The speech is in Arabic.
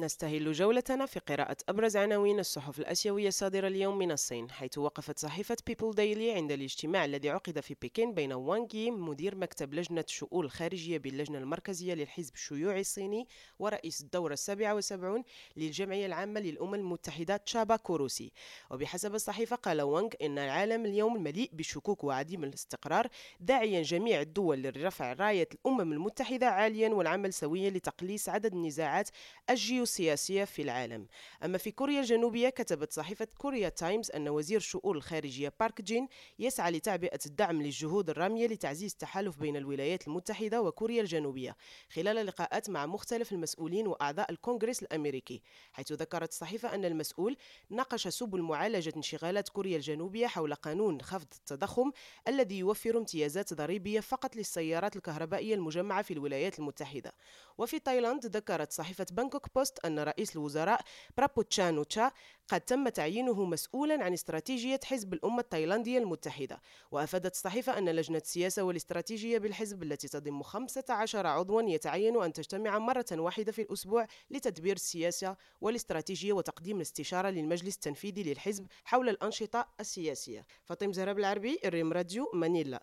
نستهل جولتنا في قراءة أبرز عناوين الصحف الآسيوية الصادرة اليوم من الصين حيث وقفت صحيفة بيبل دايلي عند الاجتماع الذي عقد في بكين بين وانغ ييم مدير مكتب لجنة الشؤون الخارجية باللجنة المركزية للحزب الشيوعي الصيني ورئيس الدورة السابعة والسبعون للجمعية العامة للأمم المتحدة تشابا كوروسي. وبحسب الصحيفة قال وانغ إن العالم اليوم مليء بالشكوك وعديم الاستقرار داعيا جميع الدول لرفع راية الأمم المتحدة عاليا والعمل سويا لتقليص عدد النزاعات الجيو السياسية في العالم. أما في كوريا الجنوبية كتبت صحيفة كوريا تايمز أن وزير الشؤون الخارجية بارك جين يسعى لتعبئة الدعم للجهود الرامية لتعزيز التحالف بين الولايات المتحدة وكوريا الجنوبية خلال لقاءات مع مختلف المسؤولين وأعضاء الكونغرس الأمريكي حيث ذكرت الصحيفة أن المسؤول ناقش سبل معالجة انشغالات كوريا الجنوبية حول قانون خفض التضخم الذي يوفر امتيازات ضريبية فقط للسيارات الكهربائية المجمعة في الولايات المتحدة. وفي تايلاند ذكرت صحيفة بانكوك بوست أن رئيس الوزراء برايوت تشان أوتشا قد تم تعيينه مسؤولا عن استراتيجية حزب الأمة التايلاندية المتحدة. وأفادت الصحيفة أن لجنة السياسة والاستراتيجية بالحزب التي تضم 15 عضوا يتعين أن تجتمع مرة واحدة في الأسبوع لتدبير السياسة والاستراتيجية وتقديم الاستشارة للمجلس التنفيذي للحزب حول الأنشطة السياسية. فاطمة الزهراء بالعربي لريم راديو مانيلا.